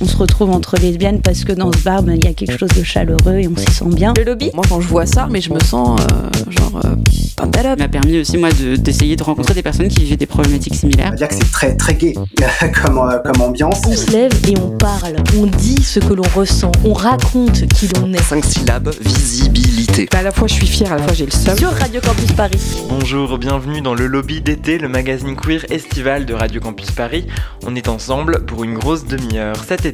on se retrouve entre lesbiennes parce que dans ce bar, ben, il y a quelque chose de chaleureux et on s'y sent bien. Le lobby Moi, quand je vois ça, mais je me sens euh, genre euh, Ça m'a permis aussi, moi, d'essayer de, rencontrer des personnes qui vivaient des problématiques similaires. On va dire que c'est très, très gay comme, euh, comme ambiance. On se lève et on parle, on dit ce que l'on ressent, on raconte qui l'on est. Cinq syllabes, visibilité. à la fois je suis fière, à la fois j'ai le seum. Sur Radio Campus Paris. Bonjour, bienvenue dans le lobby d'été, le magazine queer estival de Radio Campus Paris. On est ensemble pour une grosse demi-heure. Cet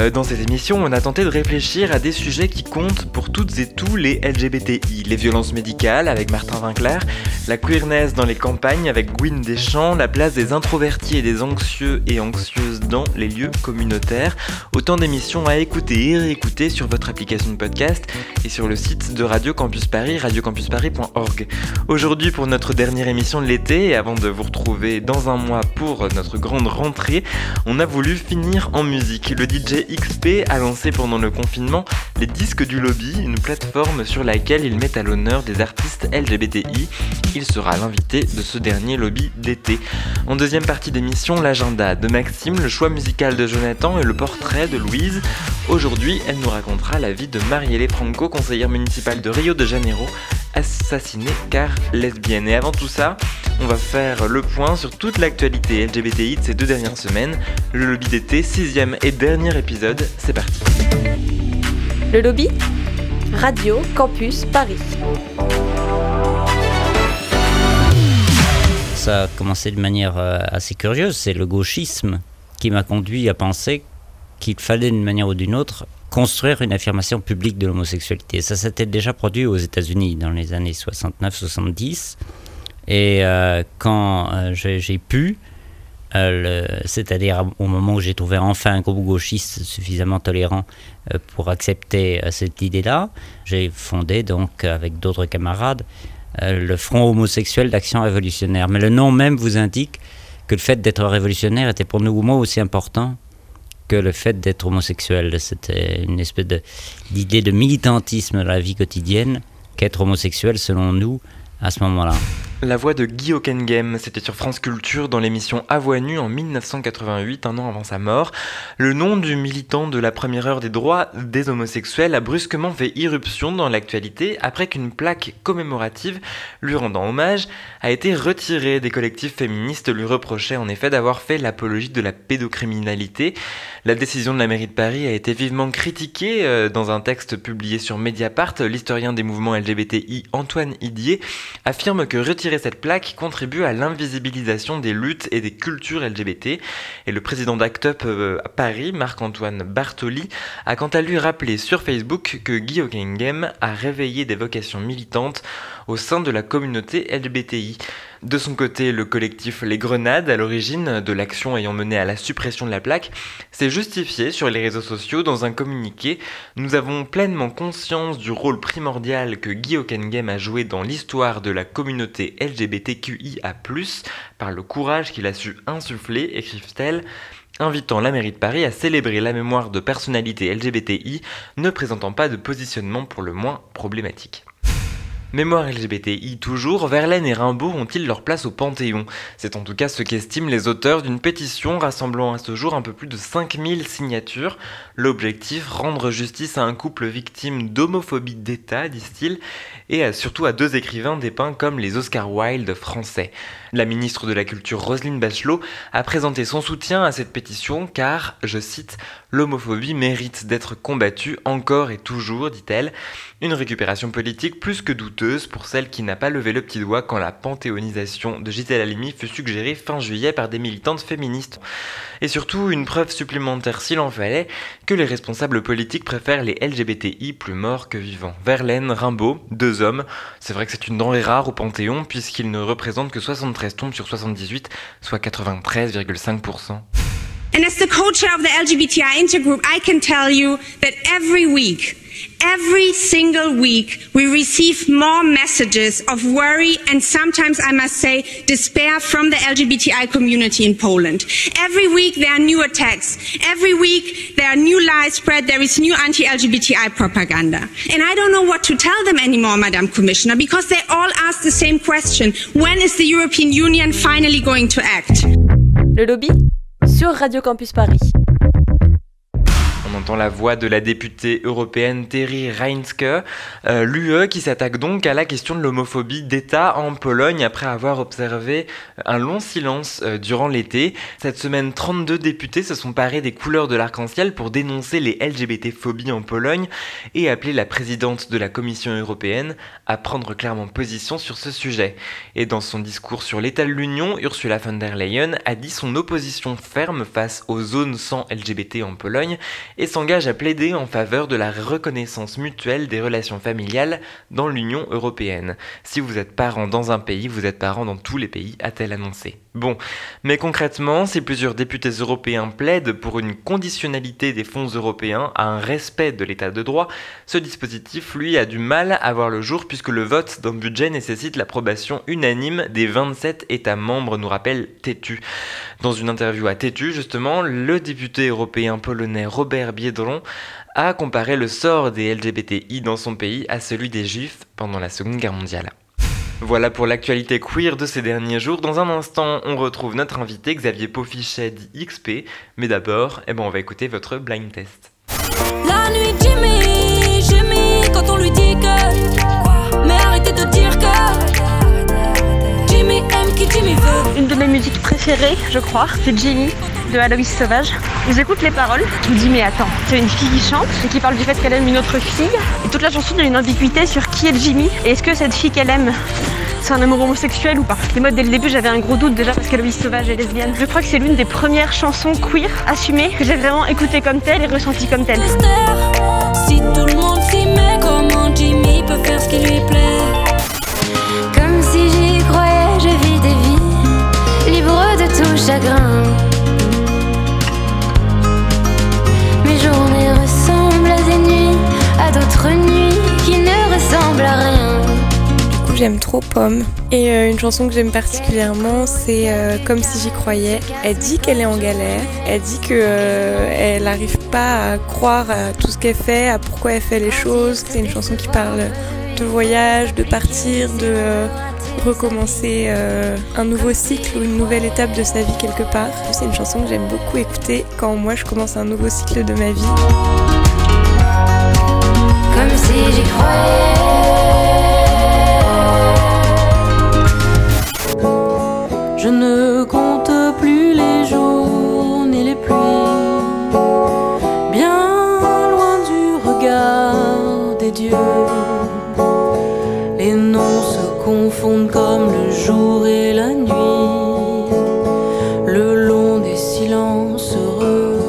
euh, dans cette émission, on a tenté de réfléchir à des sujets qui comptent pour toutes et tous les LGBTI. Les violences médicales avec Martin Winkler, la queerness dans les campagnes avec Gwyn Deschamps, la place des introvertis et des anxieux et anxieuses dans les lieux communautaires. Autant d'émissions à écouter et réécouter sur votre application de podcast et sur le site de Radio Campus Paris, radiocampusparis.org. Aujourd'hui, pour notre dernière émission de l'été, et avant de vous retrouver dans un mois pour notre grande rentrée, on a voulu finir en musique. Le DJ XP a lancé pendant le confinement les disques du lobby, une plateforme sur laquelle il met à l'honneur des artistes LGBTI. Il sera l'invité de ce dernier lobby d'été. En deuxième partie d'émission, l'agenda de Maxime, le choix musical de Jonathan et le portrait de Louise. Aujourd'hui, elle nous racontera la vie de Marielle Franco, conseillère municipale de Rio de Janeiro, assassinée car lesbienne. Et avant tout ça, on va faire le point sur toute l'actualité LGBTI de ces deux dernières semaines. Le lobby d'été, sixième et dernier épisode, c'est parti. Le lobby Radio Campus Paris. Ça a commencé de manière euh, assez curieuse, c'est le gauchisme qui m'a conduit à penser qu'il fallait d'une manière ou d'une autre construire une affirmation publique de l'homosexualité. Ça s'était déjà produit aux États-Unis dans les années 69-70. Et euh, quand euh, j'ai pu, euh, c'est-à-dire au moment où j'ai trouvé enfin un groupe gauchiste suffisamment tolérant pour accepter cette idée-là, j'ai fondé donc avec d'autres camarades le Front homosexuel d'action révolutionnaire. Mais le nom même vous indique que le fait d'être révolutionnaire était pour nous moi aussi important que le fait d'être homosexuel. C'était une espèce d'idée de, militantisme dans la vie quotidienne qu'être homosexuel, selon nous, à ce moment-là. La voix de Guy Hockenheim, c'était sur France Culture dans l'émission À voix nue en 1988, un an avant sa mort. Le nom du militant de la première heure des droits des homosexuels a brusquement fait irruption dans l'actualité après qu'une plaque commémorative lui rendant hommage a été retirée. Des collectifs féministes lui reprochaient en effet d'avoir fait l'apologie de la pédocriminalité. La décision de la mairie de Paris a été vivement critiquée euh, dans un texte publié sur Mediapart. L'historien des mouvements LGBTI Antoine Idier affirme que retirer cette plaque contribue à l'invisibilisation des luttes et des cultures LGBT. Et le président d'Act Up euh, à Paris, Marc-Antoine Bartoli, a quant à lui rappelé sur Facebook que Guy Hockenheim a réveillé des vocations militantes au sein de la communauté LGBTI. De son côté, le collectif Les Grenades, à l'origine de l'action ayant mené à la suppression de la plaque, s'est justifié sur les réseaux sociaux dans un communiqué. Nous avons pleinement conscience du rôle primordial que Guy Hockenheim a joué dans l'histoire de la communauté LGBTQIA+, par le courage qu'il a su insuffler, écrivent-elles invitant la mairie de Paris à célébrer la mémoire de personnalités LGBTI ne présentant pas de positionnement pour le moins problématique. Mémoire LGBTI toujours, Verlaine et Rimbaud ont-ils leur place au Panthéon? C'est en tout cas ce qu'estiment les auteurs d'une pétition rassemblant à ce jour un peu plus de 5000 signatures. L'objectif, rendre justice à un couple victime d'homophobie d'État, disent-ils, et surtout à deux écrivains dépeints comme les Oscar Wilde français. La ministre de la Culture Roselyne Bachelot a présenté son soutien à cette pétition car, je cite, l'homophobie mérite d'être combattue encore et toujours, dit-elle. Une récupération politique plus que douteuse pour celle qui n'a pas levé le petit doigt quand la panthéonisation de Gisèle Halimi fut suggérée fin juillet par des militantes féministes. Et surtout, une preuve supplémentaire s'il en fallait, que les responsables politiques préfèrent les LGBTI plus morts que vivants. Verlaine, Rimbaud, deux hommes. C'est vrai que c'est une denrée rare au Panthéon puisqu'ils ne représentent que 73 tombes sur 78, soit 93,5%. And as co-chair of LGBTI intergroup, I can tell you that every week, every single week, we receive more messages of worry and sometimes, I must say, despair from the LGBTI community in Poland. Every week there are new attacks. Every week there are new lies spread. There is new anti-LGBTI propaganda. And I don't know what to tell them anymore, Madam Commissioner, because they all ask the same question. When is the European Union finally going to act? Le lobby sur Radio Campus Paris. On entend la voix de la députée européenne Terry Reinske, euh, l'UE qui s'attaque donc à la question de l'homophobie d'État en Pologne après avoir observé un long silence euh, durant l'été. Cette semaine, 32 députés se sont parés des couleurs de l'arc-en-ciel pour dénoncer les LGBT-phobies en Pologne et appeler la présidente de la Commission européenne à prendre clairement position sur ce sujet. Et dans son discours sur l'état de l'Union, Ursula von der Leyen a dit son opposition ferme face aux zones sans LGBT en Pologne s'engage à plaider en faveur de la reconnaissance mutuelle des relations familiales dans l'Union européenne. Si vous êtes parent dans un pays, vous êtes parent dans tous les pays, a-t-elle annoncé. Bon, mais concrètement, si plusieurs députés européens plaident pour une conditionnalité des fonds européens à un respect de l'état de droit, ce dispositif, lui, a du mal à voir le jour puisque le vote d'un budget nécessite l'approbation unanime des 27 États membres, nous rappelle Tétu. Dans une interview à Tétu, justement, le député européen polonais Robert Biedron a comparé le sort des LGBTI dans son pays à celui des Juifs pendant la Seconde Guerre mondiale. Voilà pour l'actualité queer de ces derniers jours. Dans un instant, on retrouve notre invité Xavier Paufichet dit XP. Mais d'abord, eh ben, on va écouter votre blind test. La nuit, Jimmy, Jimmy, quand on lui dit que. Mais arrêtez de dire que. Jimmy aime qui Jimmy veut. Une de mes musiques préférées, je crois, c'est Jimmy de Aloïs Sauvage. J'écoute les paroles, je me dis mais attends, c'est une fille qui chante et qui parle du fait qu'elle aime une autre fille. Et toute la chanson, a une ambiguïté sur qui est Jimmy et est-ce que cette fille qu'elle aime, c'est un amour homosexuel ou pas? Et moi dès le début j'avais un gros doute déjà parce qu'Aloïs Sauvage est lesbienne. Je crois que c'est l'une des premières chansons queer assumées que j'ai vraiment écoutée comme telle et ressentie comme telle. Si tout le monde s'y met, comment Jimmy peut faire ce qui lui plaît? Comme si j'y croyais, je vis des vies libres de tout chagrin. D'autres nuits qui ne ressemblent à rien. Du coup, j'aime trop Pomme. Et euh, une chanson que j'aime particulièrement, c'est euh, Comme si j'y croyais. Elle dit qu'elle est en galère. Elle dit que euh, elle n'arrive pas à croire à tout ce qu'elle fait, à pourquoi elle fait les choses. C'est une chanson qui parle de voyage, de partir, de euh, recommencer un nouveau cycle ou une nouvelle étape de sa vie quelque part. C'est une chanson que j'aime beaucoup écouter quand moi je commence un nouveau cycle de ma vie. Comme si j'y croyais. Je ne compte plus les jours ni les pluies, bien loin du regard des dieux. Les noms se confondent comme le jour et la nuit, le long des silences heureux.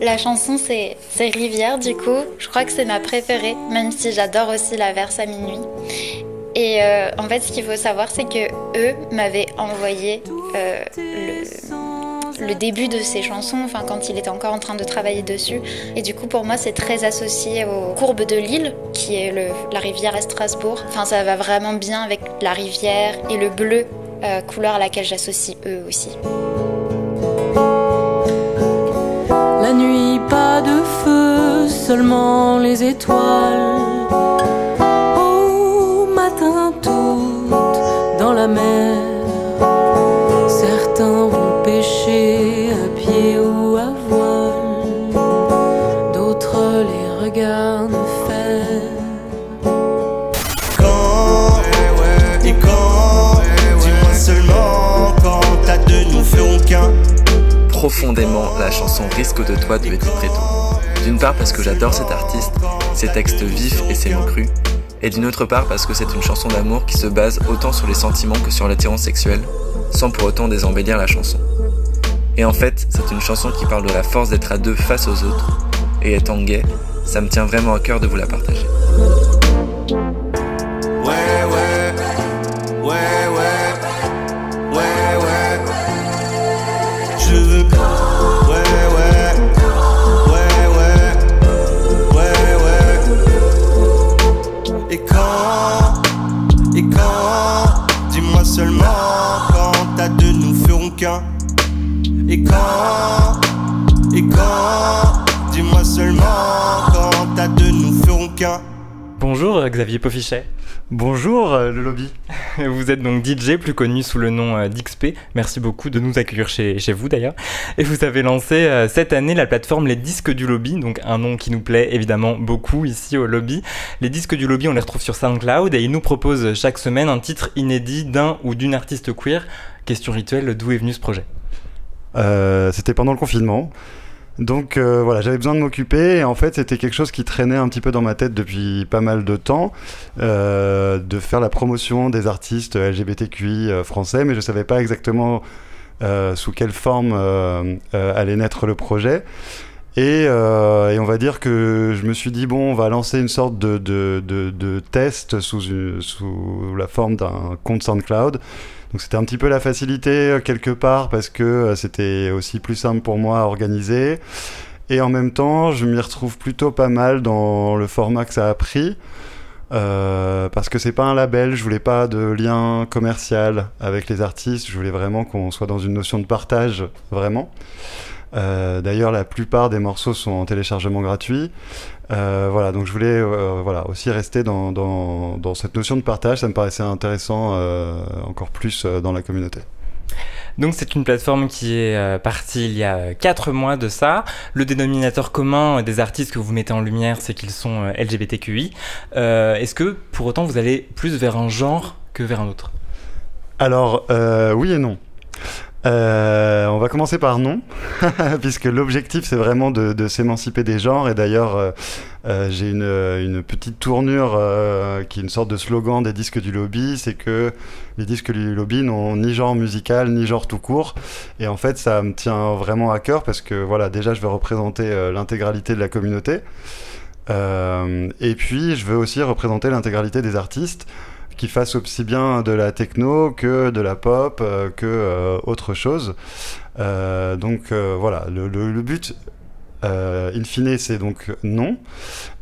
La chanson c'est Rivière du coup, crois que c'est ma préférée, même si j'adore aussi la verse à minuit. Et euh, en fait, ce qu'il faut savoir, c'est que eux m'avaient envoyé euh, le, début de ces chansons, enfin quand il était encore en train de travailler dessus. Et du coup, pour moi, c'est très associé aux courbes de l'île, qui est la rivière à Strasbourg. Enfin, ça va vraiment bien avec la rivière et le bleu, euh, couleur à laquelle j'associe eux aussi. La nuit, pas de feu, seulement les étoiles. Au matin, toutes dans la mer. Certains vont pêcher à pied ou à voile. D'autres les regardent faire. Quand et quand Dis-moi seulement quand t'as de nous ferons qu'un Profondément, la chanson Risque de toi de Eddie Preto. D'une part parce que j'adore cet artiste, ses textes vifs et ses mots crus, et d'une autre part parce que c'est une chanson d'amour qui se base autant sur les sentiments que sur l'attirance sexuelle, sans pour autant désembellir la chanson. Et en fait, c'est une chanson qui parle de la force d'être à deux face aux autres, et étant gay, ça me tient vraiment à cœur de vous la partager. Qu'un. Xavier Pofichet. Bonjour euh, le lobby. Vous êtes donc DJ, plus connu sous le nom euh, d'XP. Merci beaucoup de nous accueillir chez, chez vous d'ailleurs. Et vous avez lancé euh, cette année la plateforme Les Disques du Lobby, donc un nom qui nous plaît évidemment beaucoup ici au lobby. Les Disques du Lobby, on les retrouve sur SoundCloud et ils nous proposent chaque semaine un titre inédit d'un ou d'une artiste queer. Question rituelle, d'où est venu ce projet? Euh, C'était pendant le confinement. Donc euh, voilà, j'avais besoin de m'occuper et en fait c'était quelque chose qui traînait un petit peu dans ma tête depuis pas mal de temps, euh, de faire la promotion des artistes LGBTQI euh, français, mais je savais pas exactement sous quelle forme allait naître le projet. Et, on va dire que je me suis dit, bon, on va lancer une sorte de, de, de, de test sous, sous la forme d'un compte SoundCloud. Donc c'était un petit peu la facilité euh, quelque part parce que euh, c'était aussi plus simple pour moi à organiser. Et en même temps, je m'y retrouve plutôt pas mal dans le format que ça a pris. Euh, parce que c'est pas un label, je voulais pas de lien commercial avec les artistes, je voulais vraiment qu'on soit dans une notion de partage, vraiment. Euh, D'ailleurs, la plupart des morceaux sont en téléchargement gratuit. Euh, voilà, donc je voulais euh, voilà, aussi rester dans, dans, dans cette notion de partage, ça me paraissait intéressant encore plus dans la communauté. Donc c'est une plateforme qui est partie il y a 4 mois de ça. Le dénominateur commun des artistes que vous mettez en lumière, c'est qu'ils sont LGBTQI. Est-ce que pour autant vous allez plus vers un genre que vers un autre? Alors, oui et non. Euh, on va commencer par non, puisque l'objectif c'est vraiment de, de s'émanciper des genres. Et d'ailleurs, euh, euh, j'ai une, une petite tournure euh, qui est une sorte de slogan des disques du lobby c'est que les disques du lobby n'ont ni genre musical ni genre tout court. Et en fait, ça me tient vraiment à cœur parce que voilà, déjà, je vais représenter euh, l'intégralité de la communauté. Euh, et puis, je veux aussi représenter l'intégralité des artistes qui fassent aussi bien de la techno que de la pop, euh, que euh, autre chose. Euh, donc voilà, le, but, in fine, c'est donc non.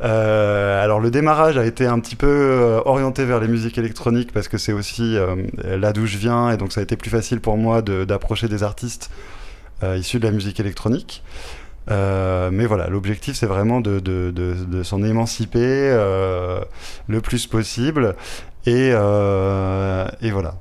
Alors le démarrage a été un petit peu orienté vers les musiques électroniques parce que c'est aussi là d'où je viens et donc ça a été plus facile pour moi d'approcher des artistes issus de la musique électronique. Mais voilà, l'objectif c'est vraiment de, s'en émanciper le plus possible. Et, euh, et voilà.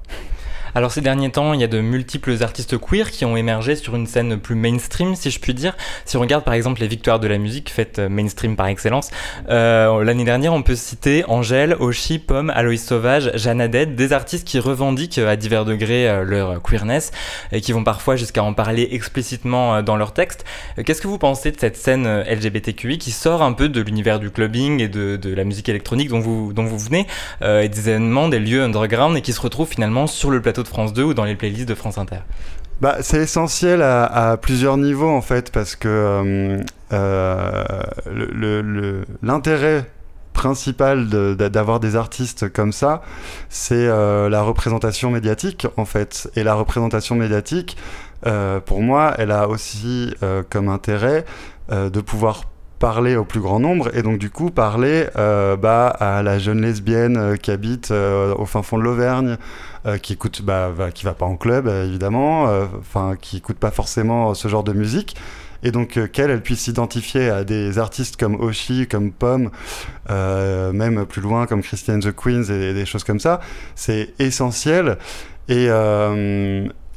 Alors ces derniers temps, il y a de multiples artistes queer qui ont émergé sur une scène plus mainstream, si je puis dire. Si on regarde par exemple les victoires de la musique, faites euh, mainstream par excellence, euh, l'année dernière on peut citer Angèle, Oshi, Pomme, Aloïs Sauvage, Jeanne des artistes qui revendiquent euh, à divers degrés leur queerness et qui vont parfois jusqu'à en parler explicitement dans leurs textes. Qu'est-ce que vous pensez de cette scène LGBTQI qui sort un peu de l'univers du clubbing et de, la musique électronique dont vous, venez, et des événements, des lieux underground et qui se retrouvent finalement sur le plateau de France 2 ou dans les playlists de France Inter Bah, c'est essentiel à, plusieurs niveaux en fait parce que euh, euh, l'intérêt principal d'avoir des artistes comme ça, c'est euh, la représentation médiatique en fait. Et la représentation médiatique, pour moi, elle a aussi comme intérêt de pouvoir parler au plus grand nombre et donc du coup parler euh, bah, à la jeune lesbienne euh, qui habite euh, au fin fond de l'Auvergne qui écoute bah, qui va pas en club évidemment enfin qui écoute pas forcément ce genre de musique. Et donc qu'elle elle puisse s'identifier à des artistes comme Oshi comme Pomme même plus loin comme Christian the Queens et, des choses comme ça c'est essentiel. Et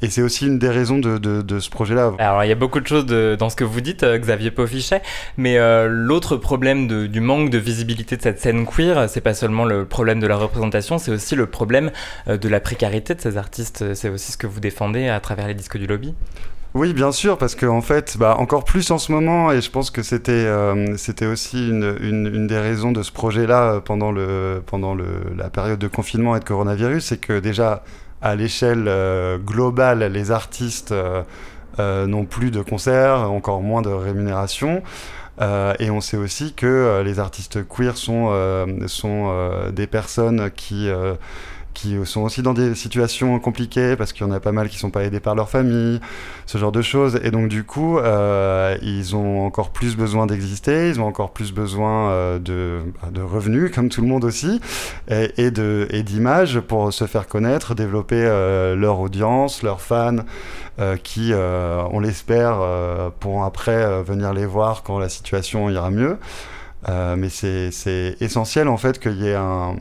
et c'est aussi une des raisons de, de, de ce projet-là. Alors il y a beaucoup de choses de- dans ce que vous dites, euh, Xavier Pofichet, mais euh, l'autre problème du manque de visibilité de cette scène queer, c'est pas seulement le problème de la représentation, c'est aussi le problème euh, de la précarité de ces artistes. C'est aussi ce que vous défendez à travers les disques du lobby. Oui, bien sûr, parce qu'en en fait, bah, encore plus en ce moment, et je pense que c'était euh, c'était aussi une, une, une des raisons de ce projet-là pendant, le, pendant le, la période de confinement et de coronavirus, c'est que déjà, à l'échelle euh, globale, les artistes euh, euh, n'ont plus de concerts, encore moins de rémunération. Et on sait aussi que les artistes queer sont, sont des personnes qui, qui sont aussi dans des situations compliquées parce qu'il y en a pas mal qui sont pas aidés par leur famille, ce genre de choses. Et donc du coup, euh, ils ont encore plus besoin d'exister, ils ont encore plus besoin euh, de, bah, de revenus, comme tout le monde aussi, et, de et d'images pour se faire connaître, développer euh, leur audience, leurs fans, qui, on l'espère, pourront après venir les voir quand la situation ira mieux. Mais c'est essentiel en fait qu'il y ait un-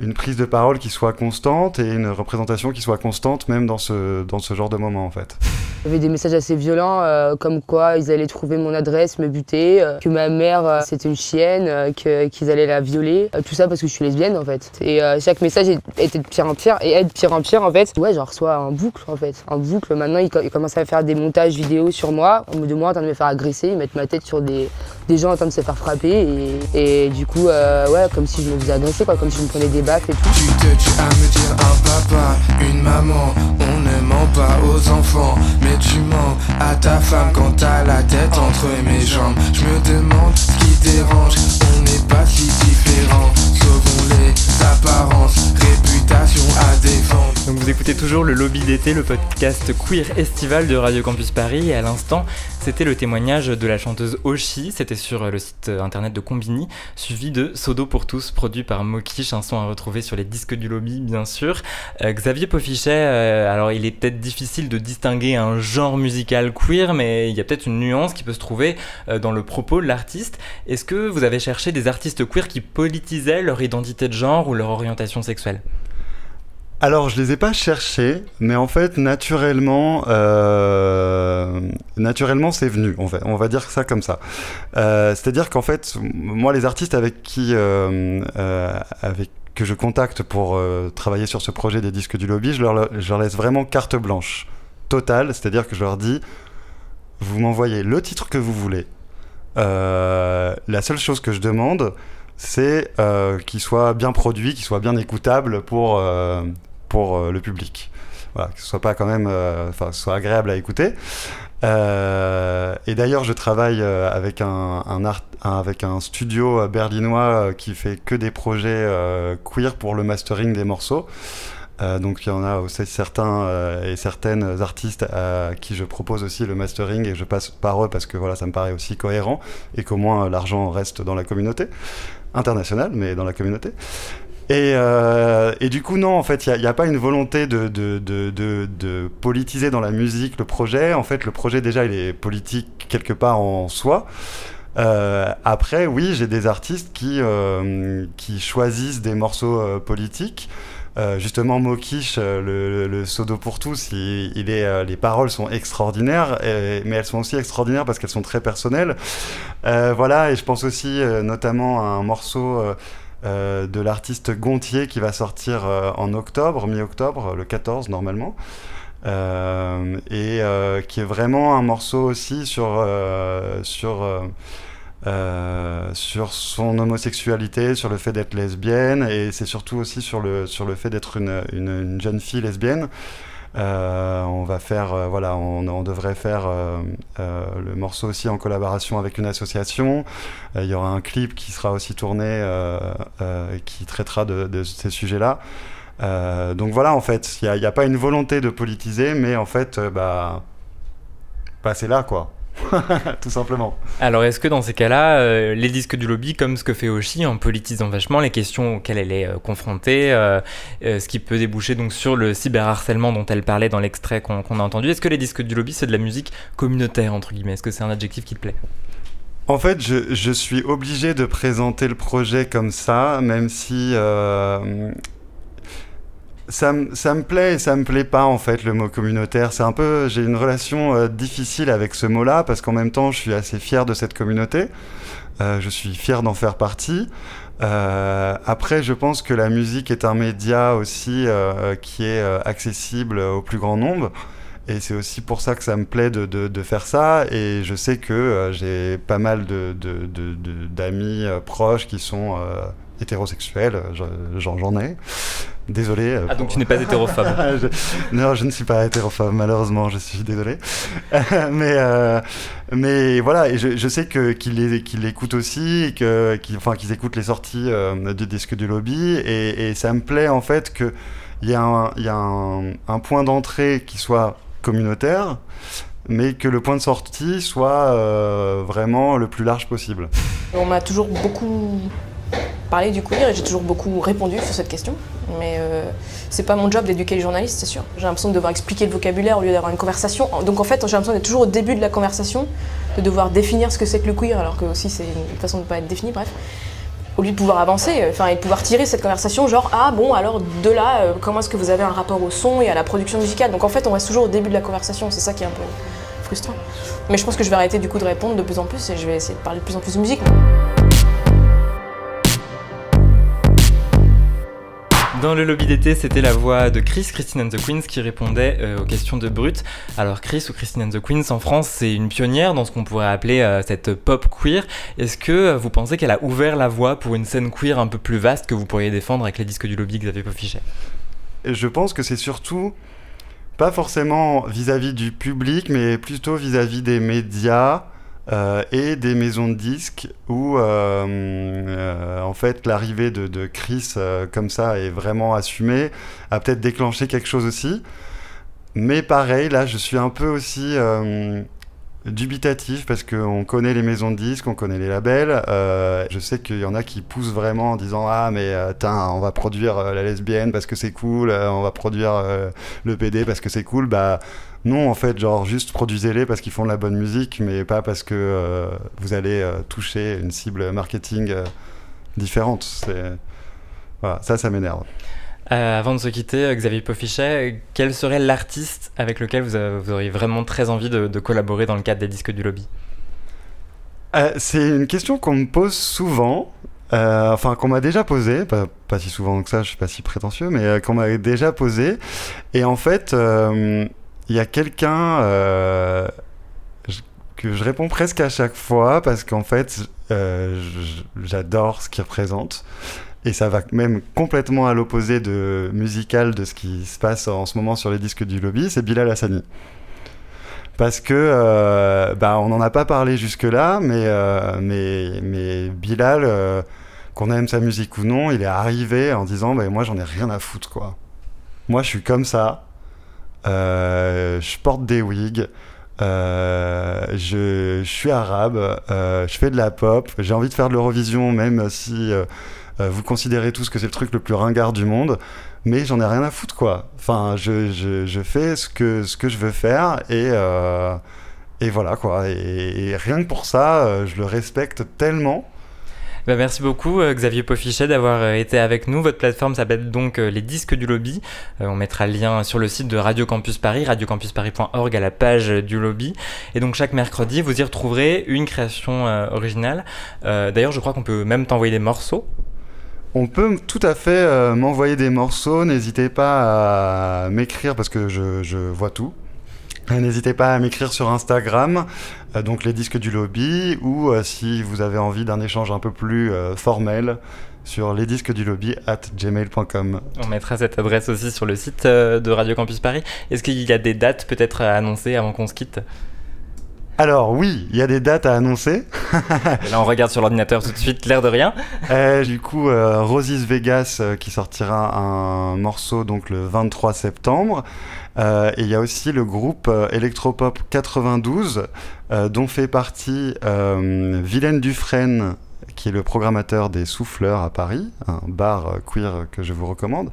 une prise de parole qui soit constante et une représentation qui soit constante même dans ce, dans ce genre de moment en fait. Il y avait des messages assez violents, euh, comme quoi ils allaient trouver mon adresse, me buter, euh, que ma mère euh, c'était une chienne, qu'ils allaient la violer. Tout ça parce que je suis lesbienne en fait. Et chaque message était de pire en pire et est de pire en pire en fait. Ouais, j'en reçois un boucle en fait. Un boucle. Maintenant, ils, ils commencent à faire des montages vidéo sur moi, de moi en train de me faire agresser, ils mettent ma tête sur des, des gens en train de se faire frapper. Et, et du coup, ouais, comme si je me faisais agresser, quoi, comme si je me prenais des Tu te tues à me dire un papa, une maman On ne ment pas aux enfants Mais tu mens à ta femme quand t'as la tête entre mes jambes. Je me demande ce qui dérange On n'est pas si différents Sauvons les apparences Réputation à défendre Donc vous écoutez toujours le Lobby d'été, le podcast queer estival de Radio Campus Paris. Et à l'instant, c'était le témoignage de la chanteuse Oshi. C'était sur le site internet de Combini, suivi de Sodo pour tous, produit par Mokish, un son à retrouver sur les disques du lobby, bien sûr. Euh, Xavier Pofichet, euh, alors il est peut-être difficile de distinguer un genre musical queer, mais il y a peut-être une nuance qui peut se trouver euh, dans le propos de l'artiste. Est-ce que vous avez cherché des artistes queer qui politisaient leur identité de genre ou leur orientation sexuelle? Alors, je les ai pas cherchés, mais en fait, naturellement, euh, naturellement, c'est venu. On va, on va dire ça comme ça. Euh, C'est-à-dire qu'en fait, moi, les artistes avec qui, euh, avec que je contacte pour travailler sur ce projet des disques du lobby, je leur, laisse vraiment carte blanche totale. C'est-à-dire que je leur dis, vous m'envoyez le titre que vous voulez. La seule chose que je demande, c'est qu'il soit bien produit, qu'il soit bien écoutable pour, pour euh, le public. Voilà, que ce soit pas quand même, euh, enfin, soit agréable à écouter. Euh, et d'ailleurs, je travaille avec un, avec un studio berlinois qui fait que des projets queer pour le mastering des morceaux. Donc il y en a aussi certains et certaines artistes à qui je propose aussi le mastering et je passe par eux parce que voilà ça me paraît aussi cohérent et qu'au moins l'argent reste dans la communauté internationale mais dans la communauté. Et, euh, et du coup, non, en fait, il n'y a, pas une volonté de, de, de, de, politiser dans la musique le projet. En fait, le projet, déjà, il est politique quelque part en soi. Euh, après, oui, j'ai des artistes qui, euh, qui choisissent des morceaux euh, politiques. Euh, justement, Mokish, euh, le, le, le Sodo pour tous, il, il est, euh, les paroles sont extraordinaires, et- mais elles sont aussi extraordinaires parce qu'elles sont très personnelles. Euh, voilà, et je pense aussi euh, notamment à un morceau euh, de l'artiste Gontier qui va sortir euh, en octobre, mi-octobre, le 14 normalement. Euh, et qui est vraiment un morceau aussi sur, son homosexualité, sur le fait d'être lesbienne, et c'est surtout aussi sur le, fait d'être une jeune fille lesbienne. Euh, on va faire, euh, voilà, on, devrait faire euh, le morceau aussi en collaboration avec une association. Il y aura un clip qui sera aussi tourné, euh, qui traitera de, ces sujets-là. Donc voilà, en fait, il n'y a, a, pas une volonté de politiser, mais en fait, euh, bah, bah c'est là, quoi. Tout simplement. Alors, est-ce que dans ces cas-là, euh, les disques du lobby, comme ce que fait Oshi, en politisant vachement les questions auxquelles elle est euh, confrontée, euh, ce qui peut déboucher donc sur le cyberharcèlement dont elle parlait dans l'extrait qu'on a entendu, est-ce que les disques du lobby, c'est de la musique communautaire, entre guillemets? Est-ce que c'est un adjectif qui te plaît? En fait, je, je, suis obligé de présenter le projet comme ça, même si ça, ça, me plaît et ça me plaît pas en fait le mot communautaire. C'est un peu, j'ai une relation euh, difficile avec ce mot-là parce qu'en même temps, je suis assez fier de cette communauté. Euh, je suis fier d'en faire partie. Euh, après, je pense que la musique est un média aussi qui est accessible au plus grand nombre. Et c'est aussi pour ça que ça me plaît de, de, faire ça. Et je sais que j'ai pas mal d'amis de, proches qui sont hétérosexuels. J'en ai. Désolé. Ah, pour... donc tu n'es pas hétérophobe je... Non, je ne suis pas hétérophobe, malheureusement, je suis désolé. mais, euh, mais voilà, et je, je sais qu'ils qu écoutent aussi, et que, qu enfin, qu'ils écoutent les sorties euh, du disque du lobby. Et, et, ça me plaît en fait qu'il y a un, y a un, un point d'entrée qui soit communautaire, mais que le point de sortie soit euh, vraiment le plus large possible. On m'a toujours beaucoup parler du queer et j'ai toujours beaucoup répondu sur cette question. Mais euh, c'est pas mon job d'éduquer les journalistes, c'est sûr. J'ai l'impression de devoir expliquer le vocabulaire au lieu d'avoir une conversation. Donc en fait, j'ai l'impression d'être toujours au début de la conversation, de devoir définir ce que c'est que le queer, alors que aussi c'est une façon de ne pas être défini, bref. Au lieu de pouvoir avancer, euh, enfin, et de pouvoir tirer cette conversation, genre, ah bon, alors de là, euh, comment est-ce que vous avez un rapport au son et à la production musicale? Donc en fait, on reste toujours au début de la conversation, c'est ça qui est un peu frustrant. Mais je pense que je vais arrêter du coup de répondre de plus en plus et je vais essayer de parler de plus en plus de musique. Dans le lobby d'été, c'était la voix de Chris, Christine and the Queens, qui répondait euh, aux questions de Brut. Alors Chris ou Christine and the Queens en France, c'est une pionnière dans ce qu'on pourrait appeler euh, cette pop queer. Est-ce que euh, vous pensez qu'elle a ouvert la voie pour une scène queer un peu plus vaste que vous pourriez défendre avec les disques du lobby Xavier Poffichet Je pense que c'est surtout pas forcément vis-à-vis du public, mais plutôt vis-à-vis des médias. Euh, et des maisons de disques où euh, euh, en fait l'arrivée de, Chris comme ça est vraiment assumée, a peut-être déclenché quelque chose aussi. Mais pareil, là je suis un peu aussi dubitatif parce qu'on connaît les maisons de disques, on connaît les labels. Je sais qu'il y en a qui poussent vraiment en disant Ah, mais attends, on va produire la lesbienne parce que c'est cool, on va produire le PD parce que c'est cool. Bah, non, en fait, genre juste produisez-les parce qu'ils font de la bonne musique, mais pas parce que euh, vous allez euh, toucher une cible marketing euh, différente. Voilà, ça, ça m'énerve. avant de se quitter, Xavier Poffichet, quel serait l'artiste avec lequel vous, vous, auriez vraiment très envie de, de, collaborer dans le cadre des disques du lobby? C'est une question qu'on me pose souvent. enfin, qu'on m'a déjà posée, pas, pas, si souvent que ça, je suis pas si prétentieux, mais qu'on m'a déjà posée. Et en fait, il y a quelqu'un euh, que je réponds presque à chaque fois parce qu'en fait, euh, j'adore ce qu'il représente. Et ça va même complètement à l'opposé de musical de ce qui se passe en ce moment sur les disques du lobby, c'est Bilal Hassani. Parce que, euh, bah, on n'en a pas parlé jusque-là, mais, mais, mais Bilal, qu'on aime sa musique ou non, il est arrivé en disant bah, Moi, j'en ai rien à foutre, quoi. Moi, je suis comme ça. Euh, je porte des wigs. Euh, je, suis arabe, euh, je fais de la pop, j'ai envie de faire de l'Eurovision, même si vous considérez tous que c'est le truc le plus ringard du monde, mais j'en ai rien à foutre, quoi. Enfin, je, fais ce que, je veux faire et, et voilà, quoi. Et, et, rien que pour ça, je le respecte tellement. Bah, merci beaucoup euh, Xavier Poffichet d'avoir euh, été avec nous. Votre plateforme s'appelle donc euh, Les Disques du Lobby. on mettra le lien sur le site de Radio Campus Paris, radiocampusparis.org à la page du lobby. Et donc chaque mercredi, vous y retrouverez une création originale. D'ailleurs, je crois qu'on peut même t'envoyer des morceaux. On peut tout à fait m'envoyer des morceaux. N'hésitez pas à m'écrire parce que je, je vois tout. N'hésitez pas à m'écrire sur Instagram, euh, donc les disques du lobby, ou euh, si vous avez envie d'un échange un peu plus euh, formel, sur les disques du lobby at gmail.com. On mettra cette adresse aussi sur le site de Radio Campus Paris. Est-ce qu'il y a des dates peut-être à annoncer avant qu'on se quitte? Alors oui, il y a des dates à annoncer. là, on regarde sur l'ordinateur tout de suite, l'air de rien. du coup, Rosie's Vegas qui sortira un morceau donc le 23 septembre. Euh, et il y a aussi le groupe euh, Electropop 92, euh, dont fait partie Vilaine Dufresne, qui est le programmateur des Souffleurs à Paris, un bar queer que je vous recommande,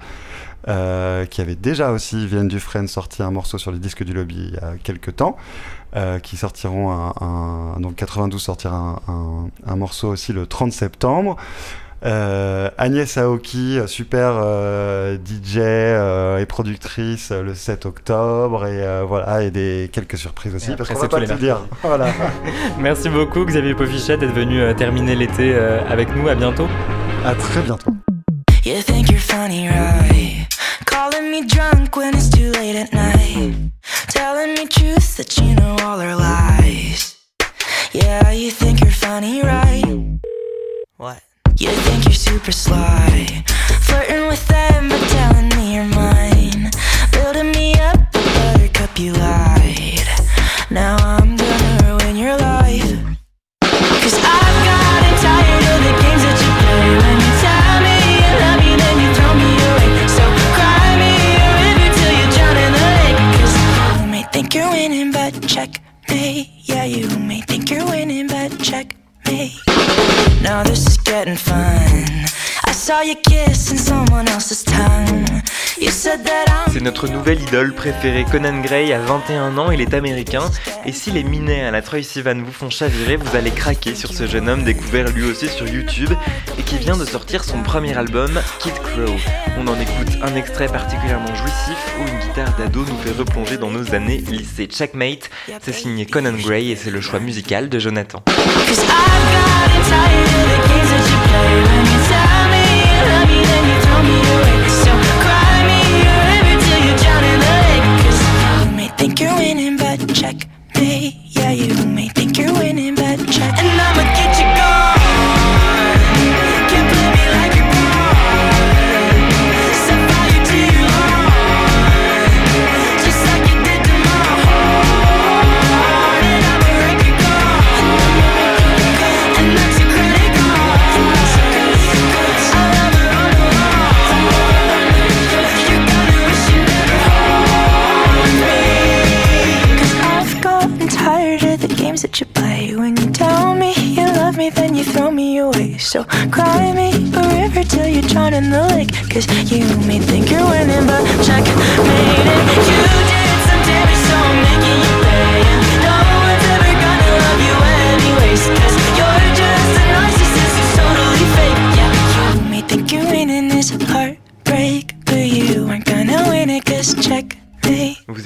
qui avait déjà aussi, Vilaine Dufresne, sorti un morceau sur les disques du lobby il y a quelques temps, qui sortiront un, donc 92 sortira un, un, morceau aussi le 30 septembre. Euh, Agnès Aoki, super euh, DJ euh, et productrice le 7 octobre et voilà et des quelques surprises aussi parce qu'on va pas tout dire. Voilà. Merci beaucoup Xavier Poffichet d'être venu terminer l'été avec nous. À bientôt. À très bientôt. You think you're funny, right? Calling me drunk when it's too late at night. Telling me truths that you know all are lies. Yeah, you think think notre nouvelle idole préférée. Conan Gray a 21 ans, il est américain. Et si les minets à la Troy Sivan vous font chavirer, vous allez craquer sur ce jeune homme découvert lui aussi sur YouTube et qui vient de sortir son premier album, Kid Crow. On en écoute un extrait particulièrement jouissif où une guitare d'ado nous fait replonger dans nos années lycée. Checkmate, c'est signé Conan Gray et c'est le choix musical de Jonathan. The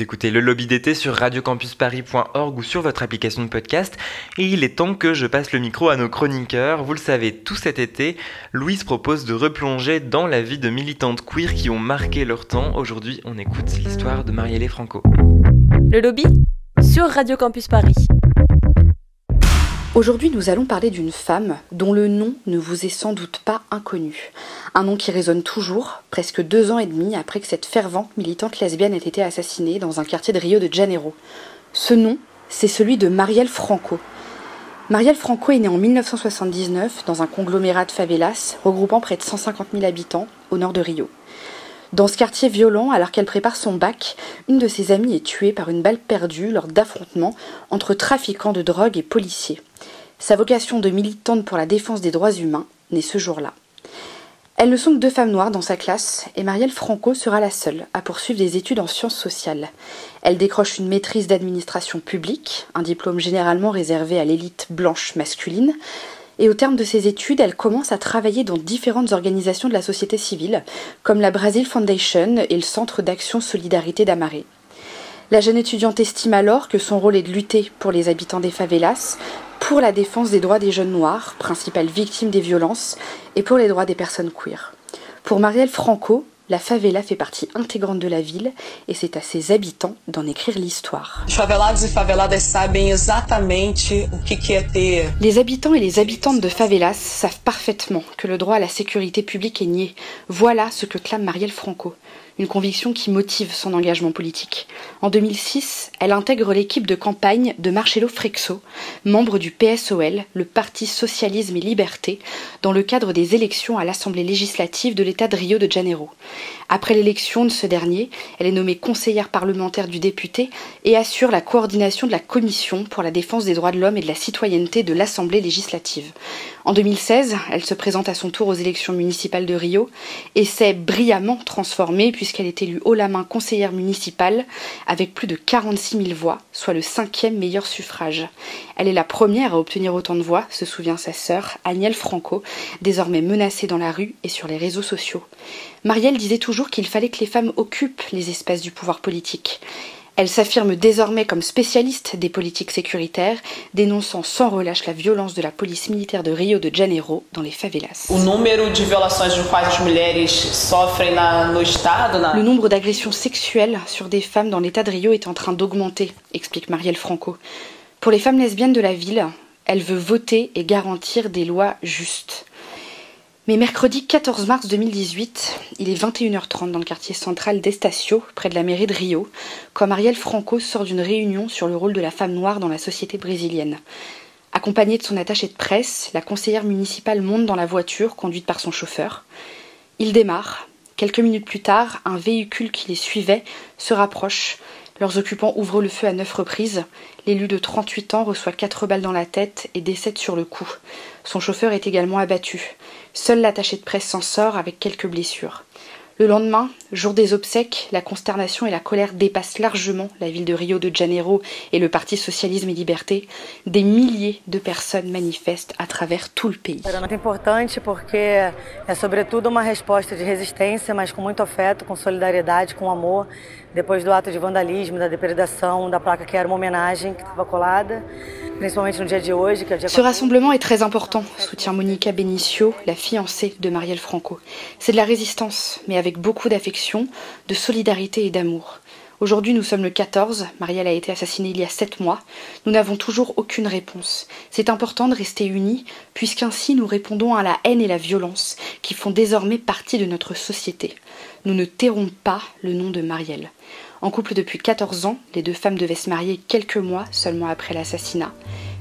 Écoutez le lobby d'été sur radiocampusparis.org ou sur votre application de podcast et il est temps que je passe le micro à nos chroniqueurs. Vous le savez, tout cet été, Louise propose de replonger dans la vie de militantes queer qui ont marqué leur temps. Aujourd'hui, on écoute l'histoire de Marielle Franco. Le lobby sur Radio Campus Paris. Aujourd'hui, nous allons parler d'une femme dont le nom ne vous est sans doute pas inconnu. Un nom qui résonne toujours, presque deux ans et demi après que cette fervente militante lesbienne ait été assassinée dans un quartier de Rio de Janeiro. Ce nom, c'est celui de Marielle Franco. Marielle Franco est née en 1979 dans un conglomérat de favelas regroupant près de 150 000 habitants au nord de Rio. Dans ce quartier violent, alors qu'elle prépare son bac, une de ses amies est tuée par une balle perdue lors d'affrontements entre trafiquants de drogue et policiers. Sa vocation de militante pour la défense des droits humains naît ce jour-là. Elles ne sont que deux femmes noires dans sa classe et Marielle Franco sera la seule à poursuivre des études en sciences sociales. Elle décroche une maîtrise d'administration publique, un diplôme généralement réservé à l'élite blanche masculine, et au terme de ses études, elle commence à travailler dans différentes organisations de la société civile, comme la Brazil Foundation et le Centre d'action Solidarité d'Amaré. La jeune étudiante estime alors que son rôle est de lutter pour les habitants des favelas, pour la défense des droits des jeunes noirs, principales victimes des violences, et pour les droits des personnes queer. Pour Marielle Franco, la favela fait partie intégrante de la ville et c'est à ses habitants d'en écrire l'histoire. E Les habitants et les habitantes de favelas savent parfaitement que le droit à la sécurité publique est nié. Voilà ce que clame Marielle Franco, une conviction qui motive son engagement politique. En 2006, elle intègre l'équipe de campagne de Marcello Frexo, membre du PSOL, le Parti Socialisme et Liberté, dans le cadre des élections à l'Assemblée législative de l'État de Rio de Janeiro. Après l'élection de ce dernier, elle est nommée conseillère parlementaire du député et assure la coordination de la Commission pour la défense des droits de l'homme et de la citoyenneté de l'Assemblée législative. En 2016, elle se présente à son tour aux élections municipales de Rio et s'est brillamment transformée puisqu'elle est élue haut la main conseillère municipale avec plus de 46 000 voix, soit le cinquième meilleur suffrage. Elle est la première à obtenir autant de voix, se souvient sa sœur, Agnelle Franco, désormais menacée dans la rue et sur les réseaux sociaux. Marielle disait toujours qu'il fallait que les femmes occupent les espaces du pouvoir politique. Elle s'affirme désormais comme spécialiste des politiques sécuritaires, dénonçant sans relâche la violence de la police militaire de Rio de Janeiro dans les favelas. Le nombre d'agressions sexuelles sur des femmes dans l'état de Rio est en train d'augmenter, explique Marielle Franco. Pour les femmes lesbiennes de la ville, elle veut voter et garantir des lois justes. Mais mercredi 14 mars 2018, il est 21h30 dans le quartier central d'Estacio, près de la mairie de Rio, quand Marielle Franco sort d'une réunion sur le rôle de la femme noire dans la société brésilienne. Accompagnée de son attaché de presse, la conseillère municipale monte dans la voiture conduite par son chauffeur. Il démarre. Quelques minutes plus tard, un véhicule qui les suivait se rapproche. Leurs occupants ouvrent le feu à neuf reprises. L'élu de 38 ans reçoit quatre balles dans la tête et décède sur le coup. Son chauffeur est également abattu. Seul l'attaché de presse s'en sort avec quelques blessures. Le lendemain, jour des obsèques, la consternation et la colère dépassent largement la ville de Rio de Janeiro et le Parti Socialisme et Liberté. Des milliers de personnes manifestent à travers tout le pays. Muito importante porque é sobretudo uma resposta de resistência, mas com muito afeto, com solidariedade, com amor. Depois do ato de vandalismo, da depredação da placa que era uma homenagem que estava colada, Ce rassemblement est très important, soutient Monica Benicio, la fiancée de Marielle Franco. C'est de la résistance, mais avec beaucoup d'affection, de solidarité et d'amour. Aujourd'hui, nous sommes le 14, Marielle a été assassinée il y a 7 mois. Nous n'avons toujours aucune réponse. C'est important de rester unis, puisqu'ainsi nous répondons à la haine et la violence qui font désormais partie de notre société. Nous ne tairons pas le nom de Marielle. En couple depuis 14 ans, les deux femmes devaient se marier quelques mois seulement après l'assassinat.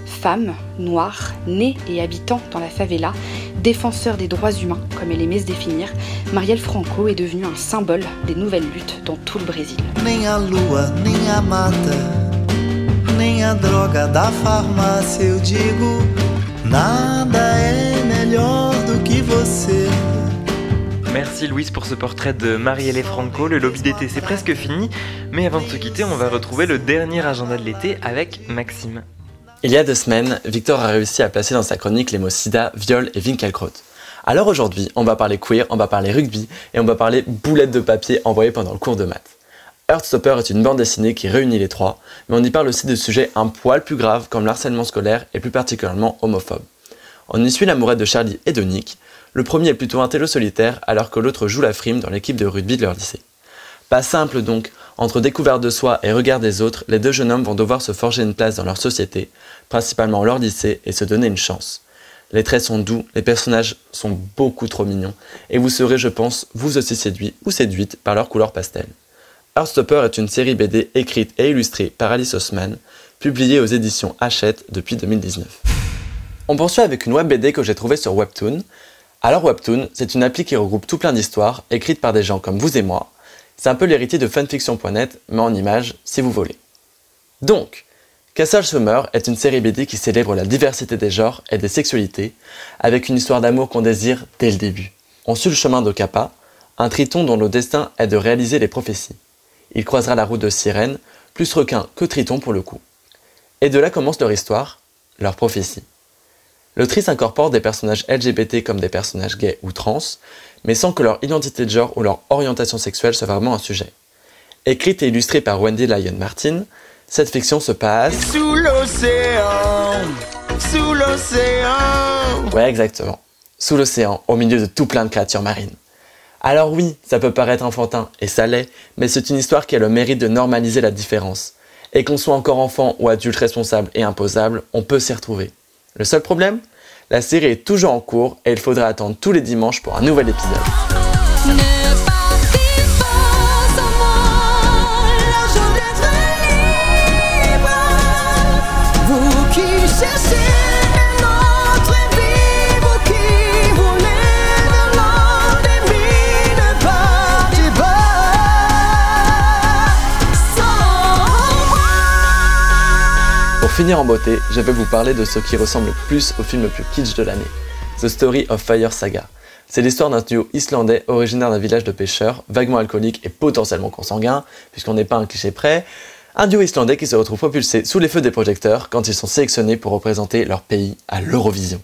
Femme, noire, née et habitant dans la favela, défenseur des droits humains, comme elle aimait se définir, Marielle Franco est devenue un symbole des nouvelles luttes dans tout le Brésil. Merci Louise pour ce portrait de Marielle Franco. Le lobby d'été c'est presque fini, mais avant de se quitter, on va retrouver le dernier agenda de l'été avec Maxime. Il y a deux semaines, Victor a réussi à placer dans sa chronique les mots sida, viol et Winkelkraut. Alors aujourd'hui, on va parler queer, on va parler rugby et on va parler boulettes de papier envoyées pendant le cours de maths. Heartstopper est une bande dessinée qui réunit les trois, mais on y parle aussi de sujets un poil plus graves comme l'harcèlement scolaire et plus particulièrement homophobe. On y suit l'amourette de Charlie et de Nick. Le premier est plutôt un télo solitaire alors que l'autre joue la frime dans l'équipe de rugby de leur lycée. Pas simple donc, entre découverte de soi et regard des autres, les deux jeunes hommes vont devoir se forger une place dans leur société, principalement leur lycée, et se donner une chance. Les traits sont doux, les personnages sont beaucoup trop mignons, et vous serez, je pense, vous aussi séduit ou séduite par leur couleur pastel. Heartstopper est une série BD écrite et illustrée par Alice Osman, publiée aux éditions Hachette depuis 2019. On poursuit avec une web BD que j'ai trouvée sur Webtoon. Alors Webtoon, c'est une appli qui regroupe tout plein d'histoires, écrites par des gens comme vous et moi. C'est un peu l'héritier de fanfiction.net, mais en images, si vous voulez. Donc, Castle Summer est une série BD qui célèbre la diversité des genres et des sexualités, avec une histoire d'amour qu'on désire dès le début. On suit le chemin de Kappa, un triton dont le destin est de réaliser les prophéties. Il croisera la route de Sirène, plus requin que triton pour le coup. Et de là commence leur histoire, leur prophétie. Le tri incorpore des personnages LGBT comme des personnages gays ou trans, mais sans que leur identité de genre ou leur orientation sexuelle soit vraiment un sujet. Écrite et illustrée par Wendy Lyon Martin, cette fiction se passe. Sous l'océan, sous l'océan. Ouais, exactement. Sous l'océan, au milieu de tout plein de créatures marines. Alors oui, ça peut paraître enfantin, et ça l'est, mais c'est une histoire qui a le mérite de normaliser la différence. Et qu'on soit encore enfant ou adulte responsable et imposable, on peut s'y retrouver. Le seul problème La série est toujours en cours et il faudra attendre tous les dimanches pour un nouvel épisode. Finir en beauté, je vais vous parler de ce qui ressemble le plus au film le plus kitsch de l'année, The Story of Fire Saga. C'est l'histoire d'un duo islandais originaire d'un village de pêcheurs, vaguement alcoolique et potentiellement consanguin, puisqu'on n'est pas un cliché près. Un duo islandais qui se retrouve propulsé sous les feux des projecteurs quand ils sont sélectionnés pour représenter leur pays à l'Eurovision.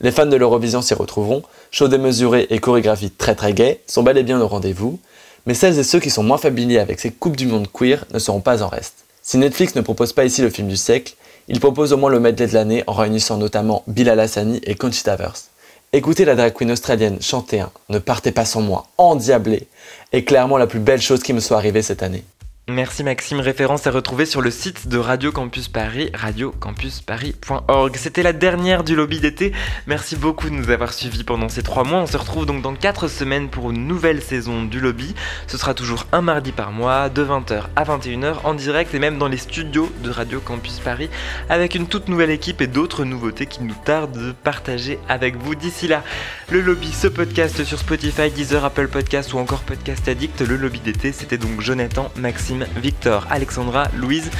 Les fans de l'Eurovision s'y retrouveront, show démesuré et chorégraphie très très gay sont bel et bien au rendez-vous, mais celles et ceux qui sont moins familiers avec ces coupes du monde queer ne seront pas en reste. Si Netflix ne propose pas ici le film du siècle, il propose au moins le medley de l'année en réunissant notamment Bilal Hassani et Conchita Wurst. Écouter la drag queen australienne chanter un Ne partez pas sans moi, endiablé, est clairement la plus belle chose qui me soit arrivée cette année. Merci Maxime, référence à retrouver sur le site de Radio Campus Paris, radiocampusparis.org. C'était la dernière du lobby d'été. Merci beaucoup de nous avoir suivis pendant ces trois mois. On se retrouve donc dans quatre semaines pour une nouvelle saison du lobby. Ce sera toujours un mardi par mois, de 20h à 21h, en direct et même dans les studios de Radio Campus Paris, avec une toute nouvelle équipe et d'autres nouveautés qui nous tardent de partager avec vous. D'ici là, le lobby, ce podcast sur Spotify, Deezer, Apple Podcast ou encore Podcast Addict, le lobby d'été, c'était donc Jonathan, Maxime Victor, Alexandra, Louise,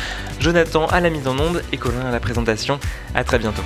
Jonathan à la mise en onde et Colin à la présentation. À très bientôt.